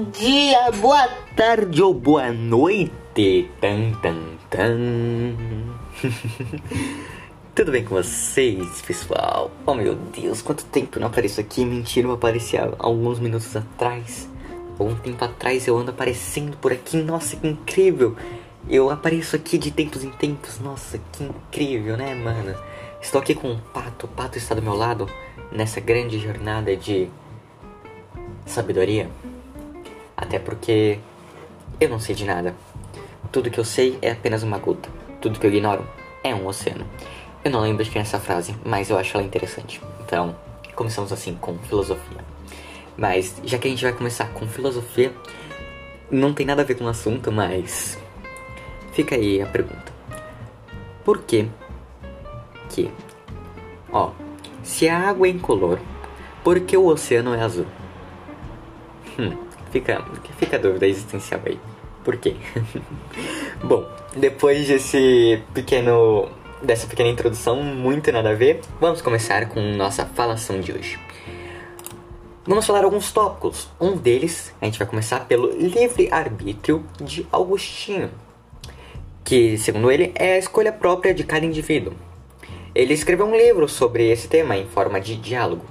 Bom dia, boa tarde ou boa noite. Tan, tan, tan. Tudo bem com vocês, pessoal? Oh meu Deus, quanto tempo não apareço aqui. Mentira, eu apareci há alguns minutos atrás. Algum tempo atrás eu ando aparecendo por aqui. Nossa, que incrível! Eu apareço aqui de tempos em tempos. Nossa, que incrível, né, mano? Estou aqui com o Pato. O Pato está do meu lado nessa grande jornada de sabedoria. Até porque eu não sei de nada. Tudo que eu sei é apenas uma gota. Tudo que eu ignoro é um oceano. Eu não lembro de quem é essa frase, mas eu acho ela interessante. Então, começamos assim com filosofia. Mas já que a gente vai começar com filosofia, não tem nada a ver com o assunto, mas fica aí a pergunta. Por que que, ó, se a água é incolor, por que o oceano é azul? Hum, fica, fica a dúvida existencial aí. Por quê? Bom, depois desse pequeno dessa pequena introdução muito nada a ver, vamos começar com nossa falação de hoje. Vamos falar alguns tópicos. Um deles, a gente vai começar pelo livre-arbítrio de Agostinho, que, segundo ele, é a escolha própria de cada indivíduo. Ele escreveu um livro sobre esse tema em forma de diálogo.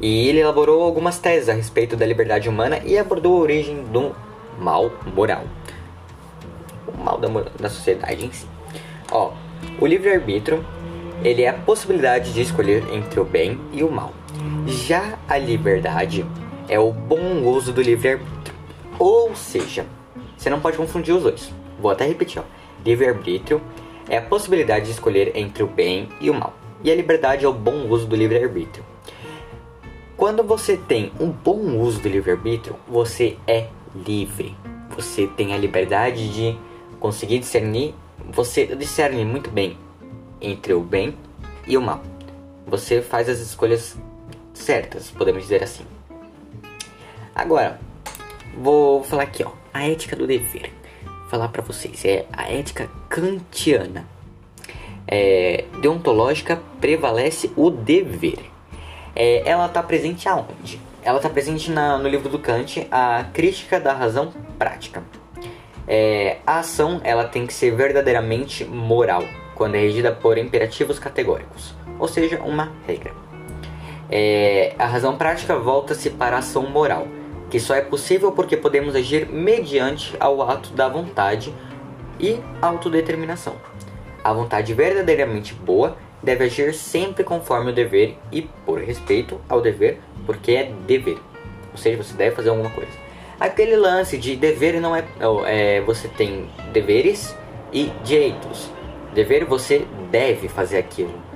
E ele elaborou algumas teses a respeito da liberdade humana e abordou a origem do mal moral. O mal da, da sociedade em si. Ó, o livre-arbítrio, ele é a possibilidade de escolher entre o bem e o mal. Já a liberdade é o bom uso do livre-arbítrio. Ou seja, você não pode confundir os dois. Vou até repetir, ó. Livre-arbítrio é a possibilidade de escolher entre o bem e o mal. E a liberdade é o bom uso do livre-arbítrio. Quando você tem um bom uso do livre-arbítrio, você é livre. Você tem a liberdade de conseguir discernir, você discerne muito bem entre o bem e o mal. Você faz as escolhas certas, podemos dizer assim. Agora, vou falar aqui, ó, a ética do dever. Vou falar para vocês é a ética kantiana. É, deontológica prevalece o dever. É, ela está presente aonde? Ela está presente na, no livro do Kant, a crítica da razão prática. É, a ação ela tem que ser verdadeiramente moral quando é regida por imperativos categóricos, ou seja, uma regra. É, a razão prática volta-se para a ação moral, que só é possível porque podemos agir mediante ao ato da vontade e autodeterminação. A vontade verdadeiramente boa deve agir sempre conforme o dever e por respeito ao dever, porque é dever. Ou seja, você deve fazer alguma coisa. Aquele lance de dever não é, é você tem deveres e direitos. Dever você deve fazer aquilo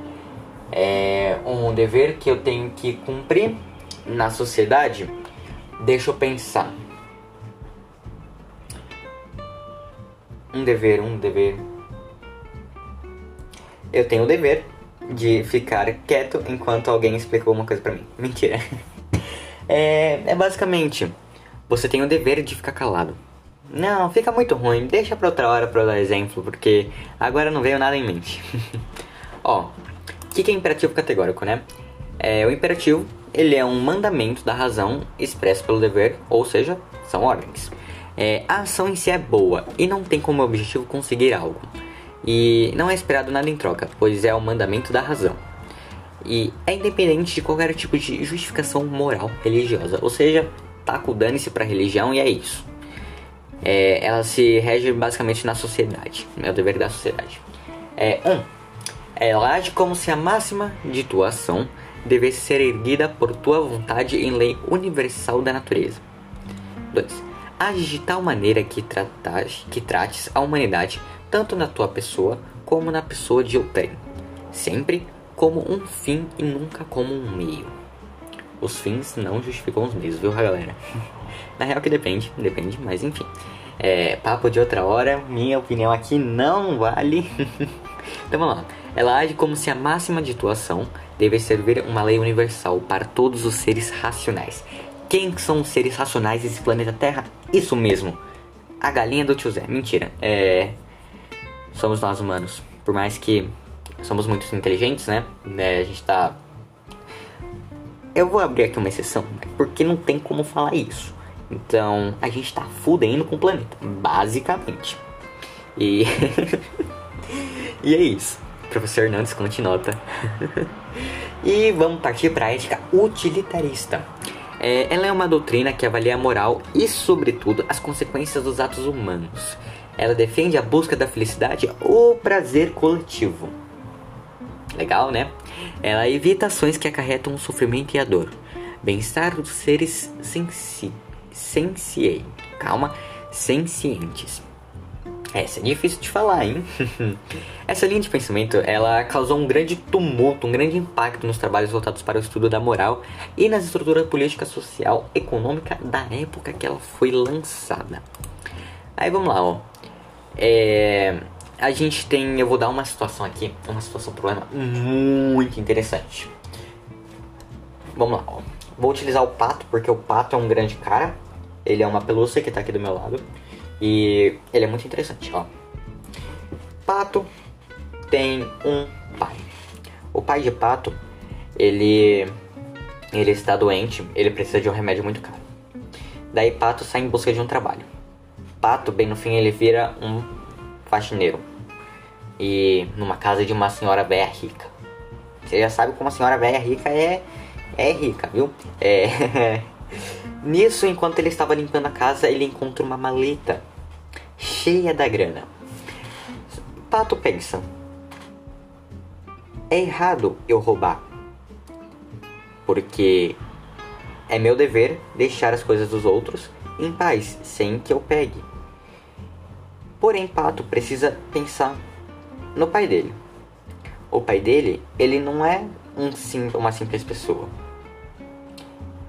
é um dever que eu tenho que cumprir na sociedade, deixa eu pensar. Um dever, um dever. Eu tenho o dever de ficar quieto enquanto alguém explicou uma coisa pra mim. Mentira. É, é basicamente, você tem o dever de ficar calado. Não, fica muito ruim. Deixa pra outra hora pra eu dar exemplo, porque agora não veio nada em mente. Ó, o que, que é imperativo categórico, né? É, o imperativo ele é um mandamento da razão expresso pelo dever, ou seja, são ordens. É, a ação em si é boa e não tem como objetivo conseguir algo. E não é esperado nada em troca, pois é o mandamento da razão. E é independente de qualquer tipo de justificação moral religiosa, ou seja, taca o dane-se pra religião e é isso. É, ela se rege basicamente na sociedade, é o dever da sociedade. É, um, ela age como se a máxima de tua ação devesse ser erguida por tua vontade em lei universal da natureza. 2. Age de tal maneira que, tratas, que trates a humanidade tanto na tua pessoa como na pessoa de outrem, sempre como um fim e nunca como um meio. Os fins não justificam os meios, viu, galera? na real que depende, depende, mas enfim. É, papo de outra hora, minha opinião aqui não vale. então vamos lá. Ela age como se a máxima de tua ação deve servir uma lei universal para todos os seres racionais. Quem são os seres racionais desse planeta Terra? Isso mesmo. A galinha do tio Zé. Mentira. É. Somos nós humanos. Por mais que somos muito inteligentes, né? É, a gente tá. Eu vou abrir aqui uma exceção, porque não tem como falar isso. Então a gente tá fudendo com o planeta, basicamente. E. e é isso. Professor Hernandes, conte nota. e vamos partir para a ética utilitarista. É, ela é uma doutrina que avalia a moral e, sobretudo, as consequências dos atos humanos. Ela defende a busca da felicidade ou prazer coletivo. Legal, né? Ela evita ações que acarretam o sofrimento e a dor. Bem-estar dos seres sensi sensiei. Calma, sencientes. Essa é difícil de falar, hein? Essa linha de pensamento, ela causou um grande tumulto, um grande impacto nos trabalhos voltados para o estudo da moral e nas estruturas política, social, econômica da época que ela foi lançada. Aí vamos lá, ó. É, a gente tem, eu vou dar uma situação aqui, uma situação problema muito interessante. Vamos lá, ó. Vou utilizar o pato porque o pato é um grande cara. Ele é uma pelúcia que tá aqui do meu lado. E ele é muito interessante, ó. Pato tem um pai. O pai de Pato, ele ele está doente, ele precisa de um remédio muito caro. Daí Pato sai em busca de um trabalho. Pato, bem no fim, ele vira um faxineiro. E numa casa de uma senhora velha rica. Você já sabe como a senhora velha rica é é rica, viu? É Nisso, enquanto ele estava limpando a casa, ele encontra uma maleta cheia da grana. Pato pensa: é errado eu roubar, porque é meu dever deixar as coisas dos outros em paz, sem que eu pegue. Porém, Pato precisa pensar no pai dele. O pai dele, ele não é um sim, uma simples pessoa.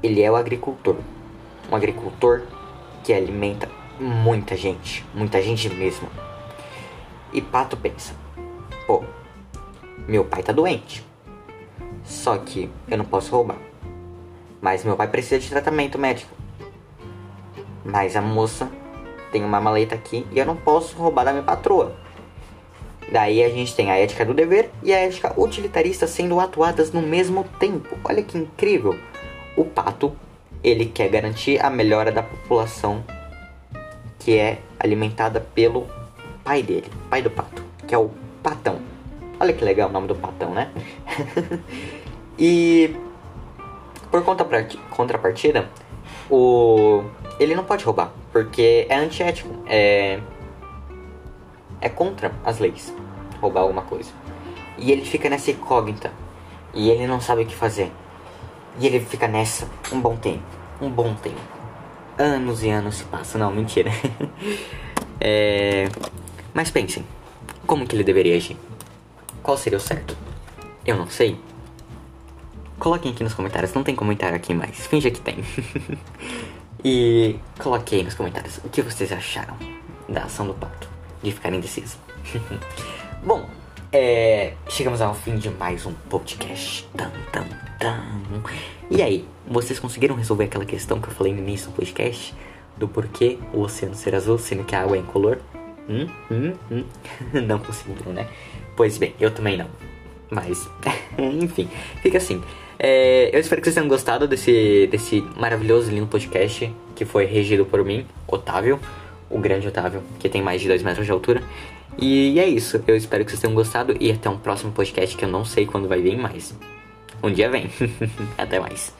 Ele é o agricultor. Um agricultor que alimenta muita gente, muita gente mesmo. E Pato pensa: pô, meu pai tá doente. Só que eu não posso roubar. Mas meu pai precisa de tratamento médico. Mas a moça tem uma maleta aqui e eu não posso roubar da minha patroa. Daí a gente tem a ética do dever e a ética utilitarista sendo atuadas no mesmo tempo. Olha que incrível! O pato, ele quer garantir a melhora da população que é alimentada pelo pai dele, pai do pato, que é o patão. Olha que legal o nome do patão, né? e por contrapartida, o ele não pode roubar, porque é antiético, é é contra as leis roubar alguma coisa. E ele fica nessa incógnita e ele não sabe o que fazer. E ele fica nessa um bom tempo, um bom tempo. Anos e anos se passam, não, mentira. é... Mas pensem, como que ele deveria agir? Qual seria o certo? Eu não sei. Coloquem aqui nos comentários, não tem comentário aqui mais, finja que tem. e coloquem aí nos comentários o que vocês acharam da ação do pato, de ficar indeciso. Bom, é, chegamos ao fim de mais um podcast. Tam, tam, tam. E aí, vocês conseguiram resolver aquela questão que eu falei no início do podcast? Do porquê o oceano ser azul, sendo que a água é incolor? Hum, hum, hum. Não conseguiram, né? Pois bem, eu também não. Mas, enfim, fica assim. É, eu espero que vocês tenham gostado desse, desse maravilhoso lindo podcast que foi regido por mim, Otávio, o grande Otávio, que tem mais de 2 metros de altura. E é isso, eu espero que vocês tenham gostado e até um próximo podcast que eu não sei quando vai vir mais. Um dia vem. até mais.